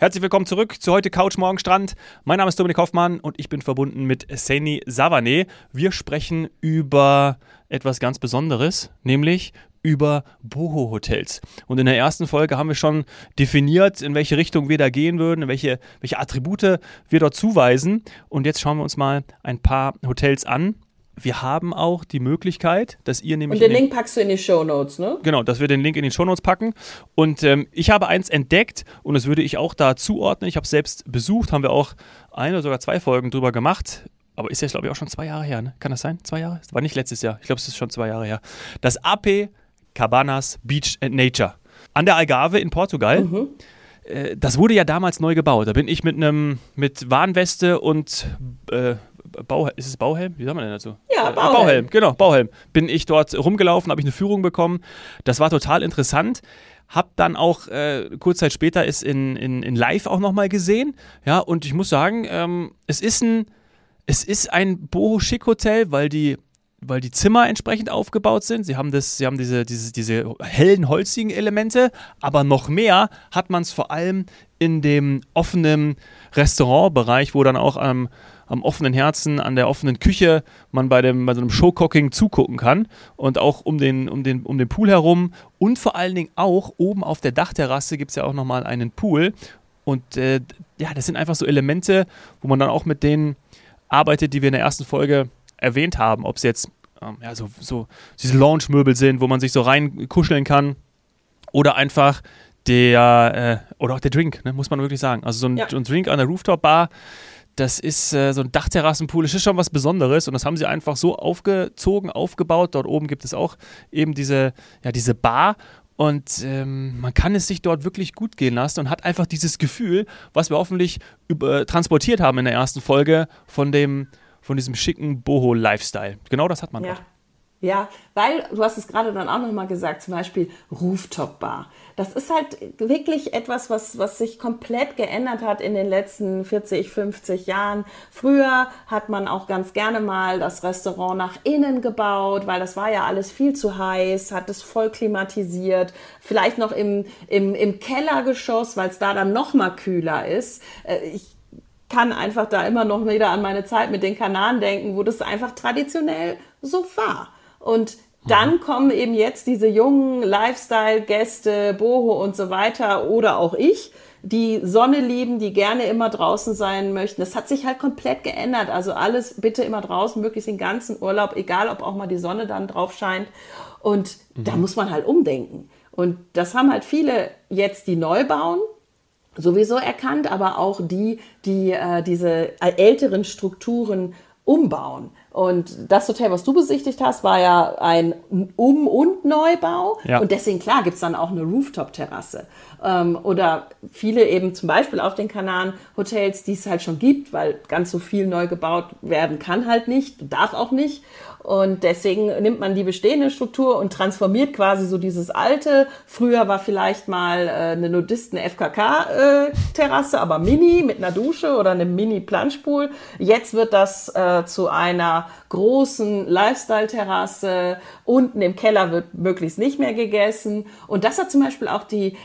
Herzlich willkommen zurück zu heute Couch Morgen Strand. Mein Name ist Dominik Hoffmann und ich bin verbunden mit Seni Savane. Wir sprechen über etwas ganz Besonderes, nämlich über Boho-Hotels. Und in der ersten Folge haben wir schon definiert, in welche Richtung wir da gehen würden, welche, welche Attribute wir dort zuweisen. Und jetzt schauen wir uns mal ein paar Hotels an wir haben auch die Möglichkeit, dass ihr nämlich. Und den, den Link packst du in die Show Notes, ne? Genau, dass wir den Link in die Show Notes packen. Und ähm, ich habe eins entdeckt und das würde ich auch da zuordnen. Ich habe es selbst besucht, haben wir auch eine oder sogar zwei Folgen drüber gemacht. Aber ist jetzt, glaube ich, auch schon zwei Jahre her, ne? Kann das sein? Zwei Jahre? Das war nicht letztes Jahr. Ich glaube, es ist schon zwei Jahre her. Das AP Cabanas Beach and Nature. An der Algarve in Portugal. Mhm äh, das wurde ja damals neu gebaut. Da bin ich mit einem mit Warnweste und äh, Bau, ist es Bauhelm? Wie sagt man denn dazu? Ja, äh, Bauhelm. Bauhelm, genau, Bauhelm. Bin ich dort rumgelaufen, habe ich eine Führung bekommen. Das war total interessant. Hab dann auch äh, kurz Zeit später ist in, in, in Live auch nochmal gesehen. Ja, und ich muss sagen, ähm, es ist ein, es ist ein Boho-Schick-Hotel, weil die weil die Zimmer entsprechend aufgebaut sind. Sie haben, das, sie haben diese, diese, diese hellen, holzigen Elemente, aber noch mehr hat man es vor allem in dem offenen Restaurantbereich, wo dann auch am, am offenen Herzen, an der offenen Küche man bei, dem, bei so einem Showcocking zugucken kann. Und auch um den, um, den, um den Pool herum. Und vor allen Dingen auch oben auf der Dachterrasse gibt es ja auch nochmal einen Pool. Und äh, ja, das sind einfach so Elemente, wo man dann auch mit denen arbeitet, die wir in der ersten Folge erwähnt haben, ob es jetzt ähm, ja, so, so diese Lounge-Möbel sind, wo man sich so reinkuscheln kann oder einfach der, äh, oder auch der Drink, ne, muss man wirklich sagen. Also so ein, ja. ein Drink an der Rooftop-Bar, das ist äh, so ein Dachterrassenpool, das ist schon was Besonderes und das haben sie einfach so aufgezogen, aufgebaut. Dort oben gibt es auch eben diese, ja, diese Bar und ähm, man kann es sich dort wirklich gut gehen lassen und hat einfach dieses Gefühl, was wir hoffentlich über, transportiert haben in der ersten Folge von dem, von diesem schicken Boho-Lifestyle. Genau das hat man ja. dort. Ja, weil du hast es gerade dann auch nochmal gesagt, zum Beispiel Rooftop-Bar. Das ist halt wirklich etwas, was, was sich komplett geändert hat in den letzten 40, 50 Jahren. Früher hat man auch ganz gerne mal das Restaurant nach innen gebaut, weil das war ja alles viel zu heiß, hat es voll klimatisiert. Vielleicht noch im, im, im Kellergeschoss, weil es da dann noch mal kühler ist. Äh, ich kann einfach da immer noch wieder an meine Zeit mit den Kanaren denken, wo das einfach traditionell so war. Und dann mhm. kommen eben jetzt diese jungen Lifestyle-Gäste, Boho und so weiter oder auch ich, die Sonne lieben, die gerne immer draußen sein möchten. Das hat sich halt komplett geändert. Also alles bitte immer draußen, möglichst den ganzen Urlaub, egal ob auch mal die Sonne dann drauf scheint. Und mhm. da muss man halt umdenken. Und das haben halt viele jetzt, die neu bauen, sowieso erkannt, aber auch die, die äh, diese älteren Strukturen umbauen. Und das Hotel, was du besichtigt hast, war ja ein Um- und Neubau. Ja. Und deswegen, klar, gibt's dann auch eine Rooftop-Terrasse. Ähm, oder viele eben zum Beispiel auf den Kanaren Hotels, die es halt schon gibt, weil ganz so viel neu gebaut werden kann halt nicht, darf auch nicht. Und deswegen nimmt man die bestehende Struktur und transformiert quasi so dieses alte. Früher war vielleicht mal äh, eine Nudisten-FKK-Terrasse, äh, aber mini mit einer Dusche oder einem Mini-Planschpool. Jetzt wird das äh, zu einer großen Lifestyle-Terrasse. Unten im Keller wird möglichst nicht mehr gegessen. Und das hat zum Beispiel auch die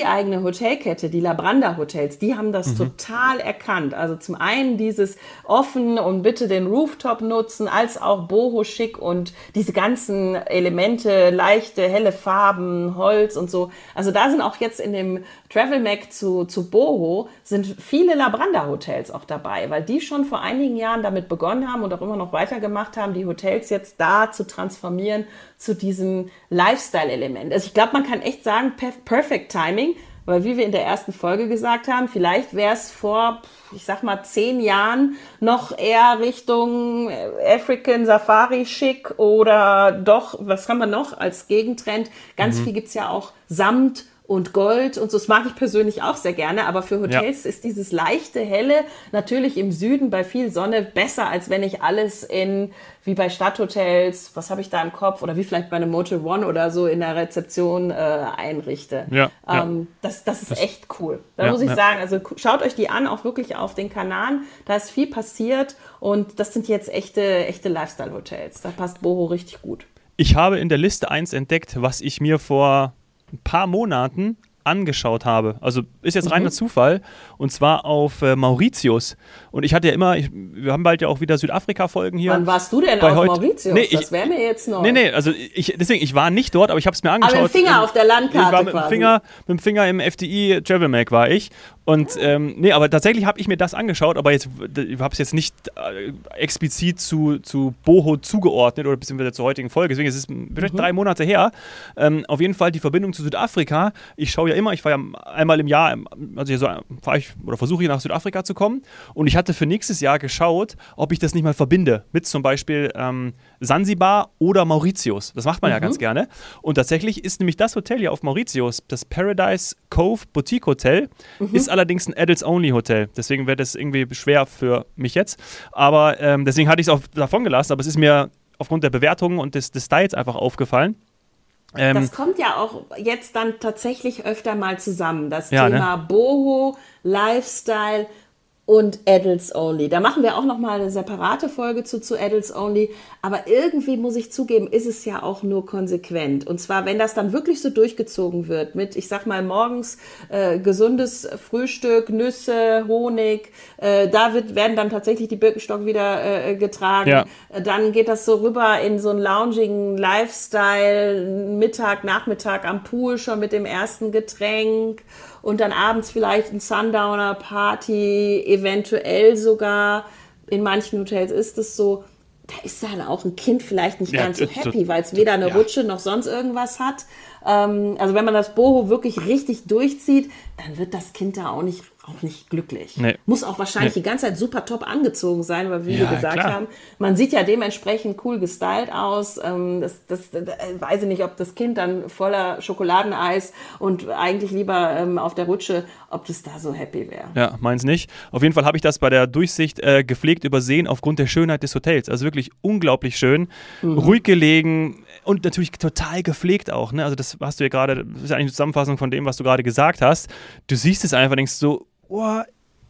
FDI-eigene Hotelkette, die Labranda Hotels. Die haben das mhm. total erkannt. Also zum einen dieses offen und bitte den Rooftop nutzen, als auch Boho schick und diese ganzen Elemente, leichte, helle Farben, Holz und so. Also da sind auch jetzt in dem Travel Mac zu, zu Boho sind viele Labranda Hotels auch dabei, weil die schon vor einigen Jahren damit begonnen haben und auch immer noch weitergemacht gemacht haben, die Hotels jetzt da zu transformieren zu diesem Lifestyle-Element. Also ich glaube, man kann echt sagen, perfect timing, weil wie wir in der ersten Folge gesagt haben, vielleicht wäre es vor, ich sag mal, zehn Jahren noch eher Richtung African Safari schick oder doch, was haben wir noch als Gegentrend? Ganz mhm. viel gibt's ja auch Samt und Gold und so. Das mag ich persönlich auch sehr gerne, aber für Hotels ja. ist dieses leichte, helle natürlich im Süden bei viel Sonne besser, als wenn ich alles in, wie bei Stadthotels, was habe ich da im Kopf, oder wie vielleicht bei einem Motel One oder so in der Rezeption äh, einrichte. Ja, ähm, ja. Das, das ist das, echt cool. Da ja, muss ich sagen, also schaut euch die an, auch wirklich auf den Kanaren. Da ist viel passiert und das sind jetzt echte, echte Lifestyle-Hotels. Da passt Boho richtig gut. Ich habe in der Liste eins entdeckt, was ich mir vor ein paar Monaten angeschaut habe. Also ist jetzt reiner mhm. Zufall und zwar auf äh, Mauritius. Und ich hatte ja immer, ich, wir haben bald ja auch wieder Südafrika-Folgen hier. Wann warst du denn auf heute? Mauritius? Nee, das wäre mir jetzt noch. Nee, nee, also ich, deswegen, ich war nicht dort, aber ich habe es mir angeschaut. Aber mit dem Finger auf der Landkarte ich war mit Dem Finger, mit dem Finger im FDI Travel Mag war ich und ähm, nee, aber tatsächlich habe ich mir das angeschaut, aber jetzt ich habe es jetzt nicht äh, explizit zu, zu Boho zugeordnet oder beziehungsweise zur heutigen Folge. Deswegen ist es vielleicht mhm. drei Monate her. Ähm, auf jeden Fall die Verbindung zu Südafrika. Ich schaue ja immer, ich fahre ja einmal im Jahr, also so fahre ich oder versuche ich nach Südafrika zu kommen. Und ich hatte für nächstes Jahr geschaut, ob ich das nicht mal verbinde mit zum Beispiel ähm, Sansibar oder Mauritius. Das macht man mhm. ja ganz gerne. Und tatsächlich ist nämlich das Hotel hier auf Mauritius, das Paradise Cove Boutique Hotel, mhm. ist allerdings allerdings ein Adults-Only-Hotel. Deswegen wäre das irgendwie schwer für mich jetzt. Aber ähm, deswegen hatte ich es auch davon gelassen. Aber es ist mir aufgrund der Bewertungen und des, des Styles einfach aufgefallen. Ähm, das kommt ja auch jetzt dann tatsächlich öfter mal zusammen. Das ja, Thema ne? Boho, Lifestyle und Adults Only. Da machen wir auch noch mal eine separate Folge zu, zu Adults Only. Aber irgendwie muss ich zugeben, ist es ja auch nur konsequent. Und zwar, wenn das dann wirklich so durchgezogen wird mit, ich sag mal, morgens äh, gesundes Frühstück, Nüsse, Honig, äh, da wird, werden dann tatsächlich die Birkenstock wieder äh, getragen. Ja. Dann geht das so rüber in so einen lounging Lifestyle, Mittag, Nachmittag am Pool schon mit dem ersten Getränk und dann abends vielleicht ein Sundowner-Party, eventuell sogar. In manchen Hotels ist es so. Da ist dann auch ein Kind vielleicht nicht ja, ganz so happy, weil es weder eine ja. Rutsche noch sonst irgendwas hat. Ähm, also wenn man das Boho wirklich richtig durchzieht, dann wird das Kind da auch nicht auch nicht glücklich. Nee. Muss auch wahrscheinlich nee. die ganze Zeit super top angezogen sein, aber wie ja, wir gesagt klar. haben, man sieht ja dementsprechend cool gestylt aus. Ähm, das, das, das, äh, weiß ich nicht, ob das Kind dann voller Schokoladeneis und eigentlich lieber ähm, auf der Rutsche, ob das da so happy wäre. Ja, meins nicht. Auf jeden Fall habe ich das bei der Durchsicht äh, gepflegt übersehen aufgrund der Schönheit des Hotels. Also wirklich unglaublich schön, mhm. ruhig gelegen und natürlich total gepflegt auch. Ne? Also das hast du ja gerade, das ist eigentlich eine Zusammenfassung von dem, was du gerade gesagt hast. Du siehst es einfach, denkst so, oh,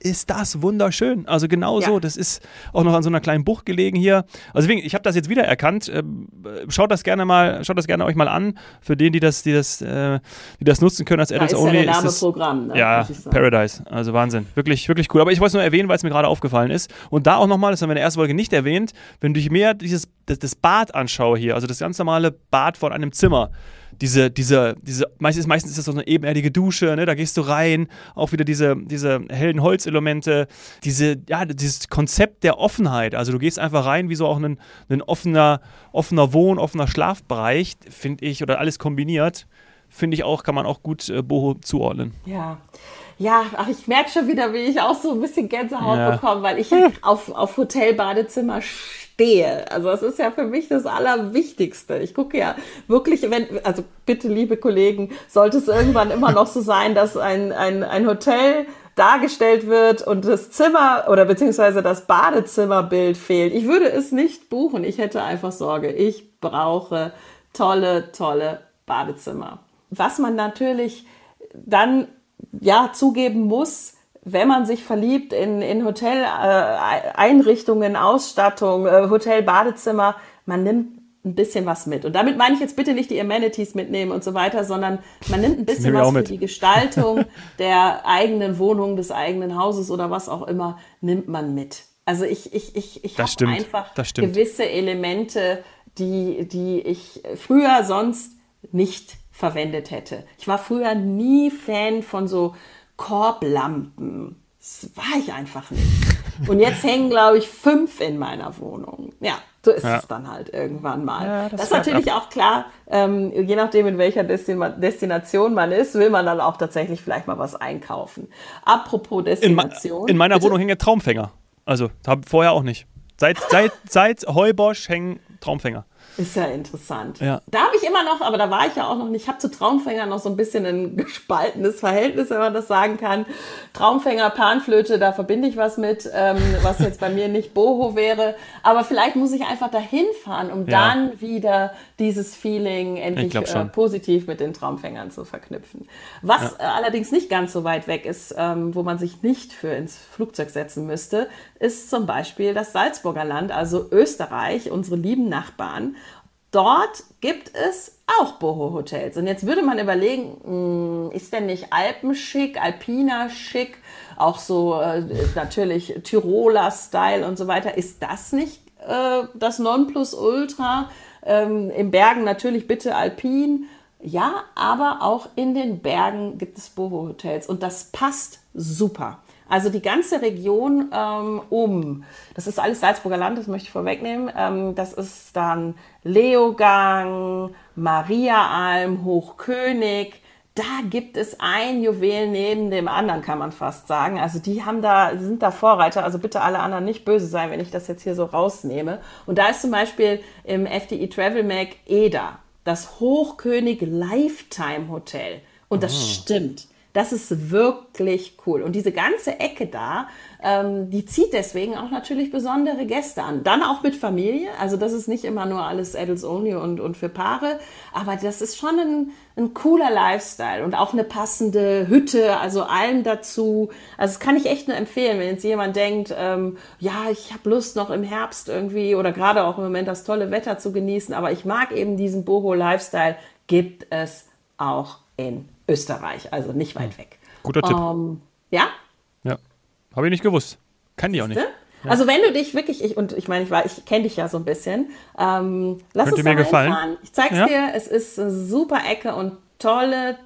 ist das wunderschön. Also genau ja. so, das ist auch noch an so einer kleinen Bucht gelegen hier. Also deswegen, ich habe das jetzt wieder erkannt. Ähm, schaut das gerne mal, schaut das gerne euch mal an. Für den, die das, die das, äh, die das nutzen können als Adults da ist Only. Ja, der Name ist das, Programm, ne? ja Paradise. Also Wahnsinn. Wirklich, wirklich cool. Aber ich wollte es nur erwähnen, weil es mir gerade aufgefallen ist. Und da auch nochmal, das haben wir in der ersten Folge nicht erwähnt, wenn du mehr dieses, das, das Bad anschaue hier, also das ganz normale Bad von einem Zimmer diese, diese, diese, meistens, meistens ist das so eine ebenerdige Dusche, ne? da gehst du rein, auch wieder diese, diese hellen Holzelemente, diese, ja, dieses Konzept der Offenheit. Also du gehst einfach rein wie so auch ein, ein offener, offener Wohn-, offener Schlafbereich, finde ich, oder alles kombiniert, finde ich auch, kann man auch gut äh, Boho zuordnen. Ja. Ja, ach, ich merke schon wieder, wie ich auch so ein bisschen Gänsehaut ja. bekomme, weil ich auf, auf Hotelbadezimmer stehe. Also es ist ja für mich das Allerwichtigste. Ich gucke ja wirklich, wenn, also bitte, liebe Kollegen, sollte es irgendwann immer noch so sein, dass ein, ein, ein Hotel dargestellt wird und das Zimmer oder beziehungsweise das Badezimmerbild fehlt. Ich würde es nicht buchen. Ich hätte einfach Sorge. Ich brauche tolle, tolle Badezimmer. Was man natürlich dann ja zugeben muss, wenn man sich verliebt in, in Hotel-Einrichtungen, äh, Ausstattung, äh, Hotel-Badezimmer, man nimmt ein bisschen was mit. Und damit meine ich jetzt bitte nicht die Amenities mitnehmen und so weiter, sondern man nimmt ein bisschen was für die Gestaltung der eigenen Wohnung, des eigenen Hauses oder was auch immer, nimmt man mit. Also ich, ich, ich, ich habe einfach gewisse Elemente, die, die ich früher sonst nicht verwendet hätte. Ich war früher nie Fan von so Korblampen. Das war ich einfach nicht. Und jetzt hängen, glaube ich, fünf in meiner Wohnung. Ja, so ist ja. es dann halt irgendwann mal. Ja, das, das, ist natürlich ab. auch klar, ähm, je nachdem, in welcher Destin Destination man ist, will man dann auch tatsächlich vielleicht mal was einkaufen. Apropos Destination. In, in meiner bitte? Wohnung hängen Traumfänger. Also, habe vorher auch nicht. Seit, seit, seit Heubosch hängen Traumfänger. Ist ja interessant. Ja. Da habe ich immer noch, aber da war ich ja auch noch nicht, ich habe zu Traumfänger noch so ein bisschen ein gespaltenes Verhältnis, wenn man das sagen kann. Traumfänger, Panflöte, da verbinde ich was mit, ähm, was jetzt bei mir nicht Boho wäre. Aber vielleicht muss ich einfach dahin fahren, um ja. dann wieder dieses Feeling endlich äh, positiv mit den Traumfängern zu verknüpfen. Was ja. äh, allerdings nicht ganz so weit weg ist, ähm, wo man sich nicht für ins Flugzeug setzen müsste, ist zum Beispiel das Salzburger Land, also Österreich, unsere lieben Nachbarn. dort gibt es auch Boho-Hotels. Und jetzt würde man überlegen, mh, ist denn nicht Alpenschick, Alpiner schick, auch so äh, natürlich Tiroler Style und so weiter, ist das nicht äh, das Nonplusultra? Ähm, Im Bergen natürlich bitte Alpin. Ja, aber auch in den Bergen gibt es Boho-Hotels und das passt super. Also die ganze Region ähm, um, das ist alles Salzburger Land, das möchte ich vorwegnehmen. Ähm, das ist dann Leogang, Mariaalm, Hochkönig. Da gibt es ein Juwel neben dem anderen, kann man fast sagen. Also die haben da, sind da Vorreiter. Also bitte alle anderen nicht böse sein, wenn ich das jetzt hier so rausnehme. Und da ist zum Beispiel im FDI Travel Mag Eda, das Hochkönig Lifetime Hotel. Und das oh. stimmt. Das ist wirklich cool. Und diese ganze Ecke da, ähm, die zieht deswegen auch natürlich besondere Gäste an. Dann auch mit Familie. Also das ist nicht immer nur alles Adults Only und, und für Paare. Aber das ist schon ein, ein cooler Lifestyle und auch eine passende Hütte, also allem dazu. Also das kann ich echt nur empfehlen, wenn jetzt jemand denkt, ähm, ja, ich habe Lust noch im Herbst irgendwie oder gerade auch im Moment das tolle Wetter zu genießen, aber ich mag eben diesen Boho-Lifestyle, gibt es auch in Österreich, also nicht weit hm. weg. Guter Tipp. Ähm, ja? Ja. Habe ich nicht gewusst. Kann die auch nicht. Ja. Also wenn du dich wirklich, ich, und ich meine, ich, ich kenne dich ja so ein bisschen, ähm, lass Könnte uns mir gefallen. Fahren. Ich zeig's ja? dir, es ist eine super Ecke und tolle,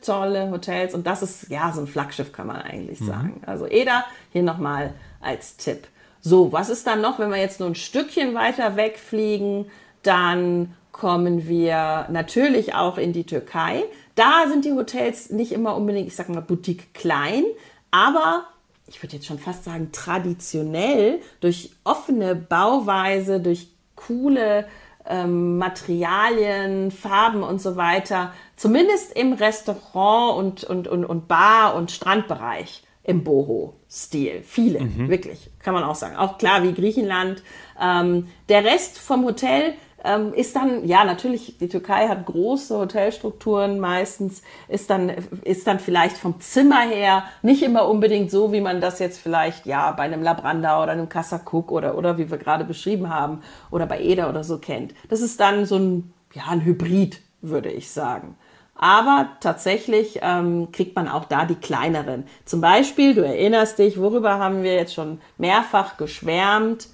tolle Hotels und das ist ja so ein Flaggschiff, kann man eigentlich mhm. sagen. Also Eda, hier nochmal als Tipp. So, was ist dann noch, wenn wir jetzt nur ein Stückchen weiter wegfliegen, dann kommen wir natürlich auch in die Türkei. Da sind die Hotels nicht immer unbedingt, ich sag mal, Boutique klein, aber ich würde jetzt schon fast sagen, traditionell durch offene Bauweise, durch coole ähm, Materialien, Farben und so weiter, zumindest im Restaurant und, und, und, und Bar- und Strandbereich im Boho-Stil. Viele, mhm. wirklich, kann man auch sagen. Auch klar wie Griechenland. Ähm, der Rest vom Hotel ähm, ist dann, ja, natürlich, die Türkei hat große Hotelstrukturen meistens, ist dann, ist dann vielleicht vom Zimmer her nicht immer unbedingt so, wie man das jetzt vielleicht, ja, bei einem Labranda oder einem Kassakuk oder, oder wie wir gerade beschrieben haben, oder bei Eder oder so kennt. Das ist dann so ein, ja, ein Hybrid, würde ich sagen. Aber tatsächlich ähm, kriegt man auch da die kleineren. Zum Beispiel, du erinnerst dich, worüber haben wir jetzt schon mehrfach geschwärmt?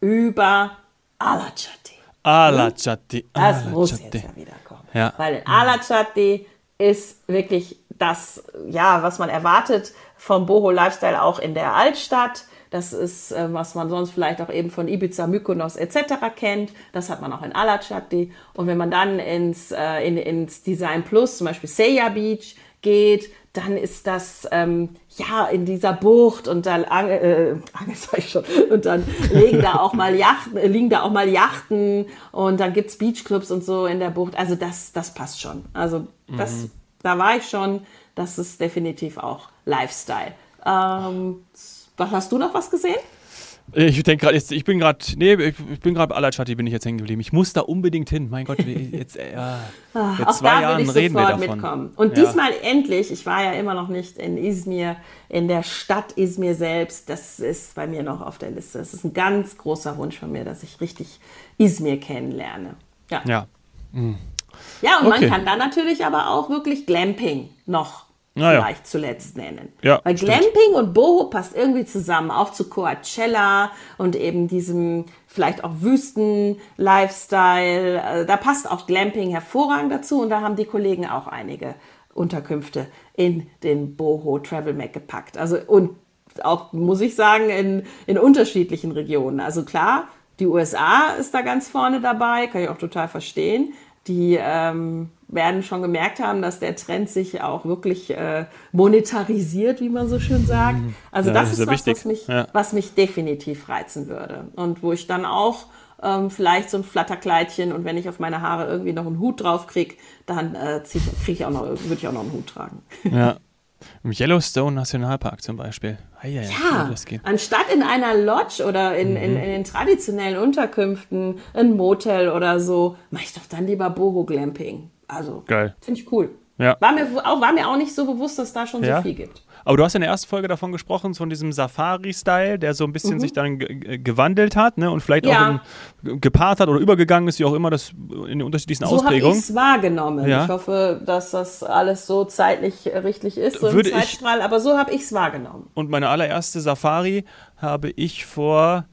Über Alachat. Alachati. Das muss jetzt ja wieder kommen. Ja. Weil Alachati ist wirklich das, ja, was man erwartet vom Boho Lifestyle auch in der Altstadt. Das ist, äh, was man sonst vielleicht auch eben von Ibiza, Mykonos etc. kennt. Das hat man auch in Alachati. Und wenn man dann ins, äh, in, ins Design Plus, zum Beispiel Seiya Beach geht, dann ist das ähm, ja in dieser Bucht und dann äh, schon, und dann liegen da auch mal Yachten, äh, liegen da auch mal Yachten und dann gibt's Beachclubs und so in der Bucht. Also das das passt schon. Also das mhm. da war ich schon. Das ist definitiv auch Lifestyle. Ähm, was hast du noch was gesehen? Ich denke gerade, ich bin gerade, nee, ich, bin gerade bei Alachati bin ich jetzt hängen geblieben. Ich muss da unbedingt hin. Mein Gott, jetzt, äh, seit Auch zwei Jahren reden wir davon. Mitkommen. Und ja. diesmal endlich, ich war ja immer noch nicht in Izmir, in der Stadt Izmir selbst. Das ist bei mir noch auf der Liste. Das ist ein ganz großer Wunsch von mir, dass ich richtig Izmir kennenlerne. Ja. Ja, mhm. ja und okay. man kann dann natürlich aber auch wirklich Glamping noch naja. vielleicht zuletzt nennen. Ja, Weil stimmt. Glamping und Boho passt irgendwie zusammen, auch zu Coachella und eben diesem vielleicht auch Wüsten-Lifestyle. Also da passt auch Glamping hervorragend dazu und da haben die Kollegen auch einige Unterkünfte in den Boho Travel Mac gepackt. Also und auch, muss ich sagen, in, in unterschiedlichen Regionen. Also klar, die USA ist da ganz vorne dabei, kann ich auch total verstehen. Die ähm, werden schon gemerkt haben, dass der Trend sich auch wirklich äh, monetarisiert, wie man so schön sagt. Mhm. Also ja, das, das, ist, ist was, was mich, ja. was mich definitiv reizen würde. Und wo ich dann auch ähm, vielleicht so ein Flatterkleidchen und wenn ich auf meine Haare irgendwie noch einen Hut drauf kriege, dann äh, kriege ich auch noch, würde ich auch noch einen Hut tragen. Ja. Im Yellowstone Nationalpark zum Beispiel. Ah, ja, ja, anstatt in einer Lodge oder in, mhm. in, in, den traditionellen Unterkünften, ein Motel oder so, mache ich doch dann lieber Boho Glamping. Also, Geil. finde ich cool. Ja. War, mir auch, war mir auch nicht so bewusst, dass da schon ja? so viel gibt. Aber du hast in der ersten Folge davon gesprochen, von diesem Safari-Style, der so ein bisschen mhm. sich dann gewandelt hat ne? und vielleicht ja. auch in, gepaart hat oder übergegangen ist, wie auch immer, das in den unterschiedlichsten so Ausprägungen. So habe ich es wahrgenommen. Ja. Ich hoffe, dass das alles so zeitlich richtig ist, so Würde im Zeitstrahl, ich, aber so habe ich es wahrgenommen. Und meine allererste Safari habe ich vor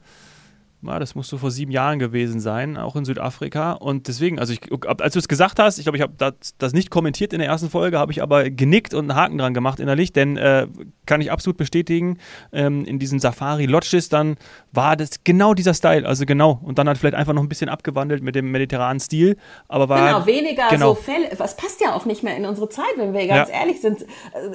ja, das muss so vor sieben Jahren gewesen sein, auch in Südafrika. Und deswegen, also ich, als du es gesagt hast, ich glaube, ich habe das, das, nicht kommentiert in der ersten Folge, habe ich aber genickt und einen Haken dran gemacht innerlich, denn äh, kann ich absolut bestätigen, ähm, in diesen Safari-Lodges dann war das genau dieser Style, also genau. Und dann hat vielleicht einfach noch ein bisschen abgewandelt mit dem mediterranen Stil, aber war. Genau, weniger genau. so Fälle. Was passt ja auch nicht mehr in unsere Zeit, wenn wir ganz ja. ehrlich sind.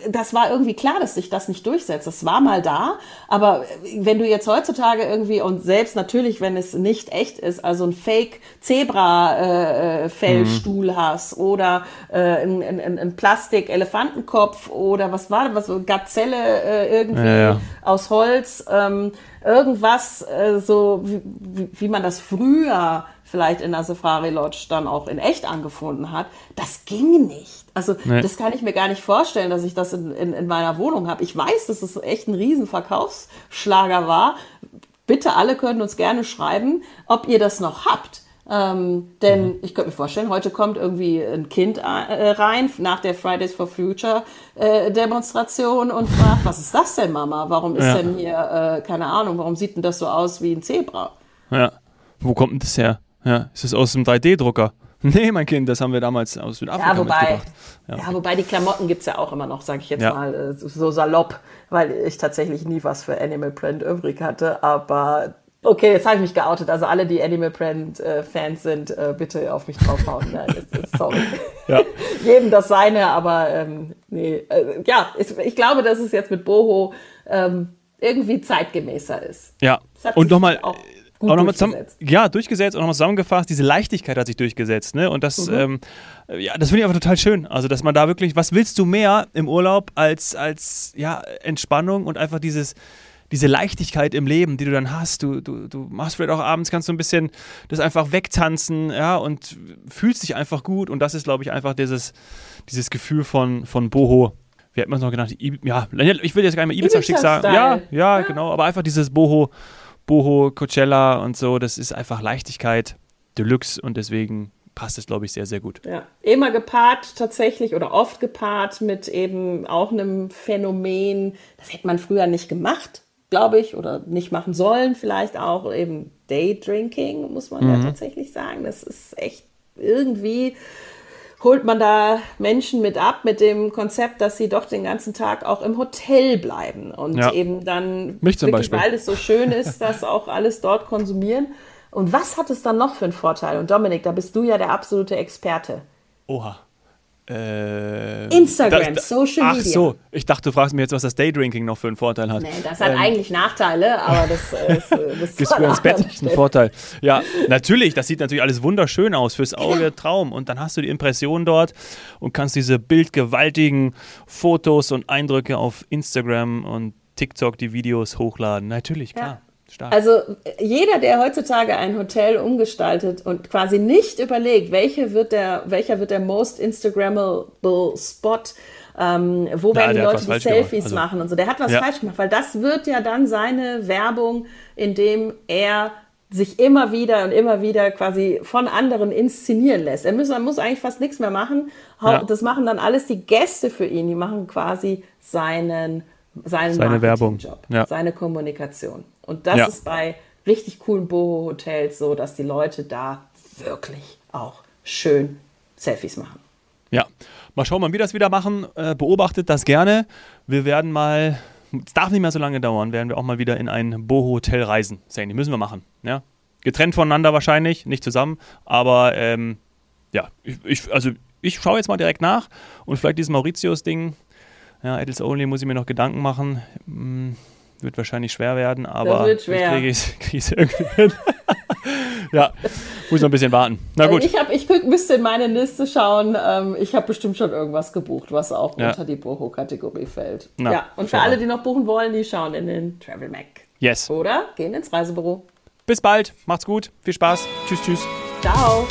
Das war irgendwie klar, dass sich das nicht durchsetzt. Das war mal da, aber wenn du jetzt heutzutage irgendwie und selbst natürlich natürlich, wenn es nicht echt ist, also ein Fake Zebra-Fellstuhl äh, mhm. hast oder äh, ein, ein, ein Plastik-Elefantenkopf oder was war das, was Gazelle äh, irgendwie ja, ja. aus Holz, ähm, irgendwas äh, so wie, wie, wie man das früher vielleicht in der Safari Lodge dann auch in echt angefunden hat, das ging nicht. Also nee. das kann ich mir gar nicht vorstellen, dass ich das in, in, in meiner Wohnung habe. Ich weiß, dass es echt ein Riesenverkaufsschlager war bitte alle können uns gerne schreiben, ob ihr das noch habt. Ähm, denn mhm. ich könnte mir vorstellen, heute kommt irgendwie ein Kind äh, rein nach der Fridays for Future äh, Demonstration und fragt, was ist das denn, Mama? Warum ist ja. denn hier, äh, keine Ahnung, warum sieht denn das so aus wie ein Zebra? Ja, wo kommt denn das her? Ja, ist das aus dem 3D-Drucker? Nee, mein Kind, das haben wir damals aus Südafrika ja, wobei, ja. ja. wobei die Klamotten gibt es ja auch immer noch, sage ich jetzt ja. mal äh, so salopp, weil ich tatsächlich nie was für Animal Print übrig hatte. Aber okay, jetzt habe ich mich geoutet. Also alle, die Animal Print äh, Fans sind, äh, bitte auf mich draufhauen. Ist, sorry. Ja. Jedem das seine, aber ähm, nee. Äh, ja, ich, ich, glaube, dass es jetzt mit Boho ähm, irgendwie zeitgemäßer ist. Ja. Und nochmal Gut auch nochmal zusammen, ja, durchgesetzt und nochmal zusammengefasst, diese Leichtigkeit hat sich durchgesetzt, ne? Und das, mhm. ähm, ja, das finde ich einfach total schön. Also, dass man da wirklich, was willst du mehr im Urlaub als, als ja, Entspannung und einfach dieses, diese Leichtigkeit im Leben, die du dann hast. Du, du, du machst vielleicht auch abends, kannst du ein bisschen das einfach wegtanzen, ja, und fühlst dich einfach gut. Und das ist, glaube ich, einfach dieses, dieses Gefühl von, von Boho. Wie hat man es noch genannt? ja, ich will jetzt gar nicht mehr Ibiza-Schick sagen. Ja, ja, ja, genau, aber einfach dieses Boho. Boho, Coachella und so, das ist einfach Leichtigkeit Deluxe und deswegen passt es, glaube ich, sehr, sehr gut. Ja, immer gepaart tatsächlich oder oft gepaart mit eben auch einem Phänomen, das hätte man früher nicht gemacht, glaube ich, oder nicht machen sollen, vielleicht auch eben Daydrinking, muss man mhm. ja tatsächlich sagen. Das ist echt irgendwie holt man da Menschen mit ab mit dem Konzept, dass sie doch den ganzen Tag auch im Hotel bleiben und ja. eben dann, Mich zum wirklich, weil es so schön ist, das auch alles dort konsumieren. Und was hat es dann noch für einen Vorteil? Und Dominik, da bist du ja der absolute Experte. Oha. Äh, Instagram, das, Social Media. Ach so, ich dachte, du fragst mir jetzt, was das Daydrinking noch für einen Vorteil hat. Nee, das hat ähm, eigentlich Nachteile, aber das, ist. das ist ins Bett ein Vorteil. Ja, natürlich, das sieht natürlich alles wunderschön aus, fürs Auge Traum. Und dann hast du die Impression dort und kannst diese bildgewaltigen Fotos und Eindrücke auf Instagram und TikTok, die Videos hochladen. Natürlich, klar. Ja. Stark. Also jeder, der heutzutage ein Hotel umgestaltet und quasi nicht überlegt, welche wird der, welcher wird der most Instagrammable Spot, ähm, wo ja, werden die Leute die Selfies also, machen und so, der hat was ja. falsch gemacht, weil das wird ja dann seine Werbung, indem er sich immer wieder und immer wieder quasi von anderen inszenieren lässt. Er muss, er muss eigentlich fast nichts mehr machen. Ja. Das machen dann alles die Gäste für ihn. Die machen quasi seinen, seinen seine Werbung, ja. seine Kommunikation. Und das ja. ist bei richtig coolen Boho-Hotels so, dass die Leute da wirklich auch schön Selfies machen. Ja, mal schauen, wann wir das wieder machen. Äh, beobachtet das gerne. Wir werden mal, es darf nicht mehr so lange dauern, werden wir auch mal wieder in ein Boho-Hotel reisen. Sandy, müssen wir machen. Ja? Getrennt voneinander wahrscheinlich, nicht zusammen, aber ähm, ja, ich, ich, also ich schaue jetzt mal direkt nach und vielleicht dieses Mauritius-Ding, ja, Adults Only muss ich mir noch Gedanken machen. Hm wird wahrscheinlich schwer werden, aber das wird schwer. kriege ich es irgendwie hin. ja, muss noch ein bisschen warten. Na gut. Ich, hab, ich müsste in meine Liste schauen. Ähm, ich habe bestimmt schon irgendwas gebucht, was auch ja. unter die Boho-Kategorie fällt. Na, ja, und für alle, die noch buchen wollen, die schauen in den Travel Mac. Yes. Oder gehen ins Reisebüro. Bis bald. Macht's gut. Viel Spaß. Tschüss, tschüss. Ciao.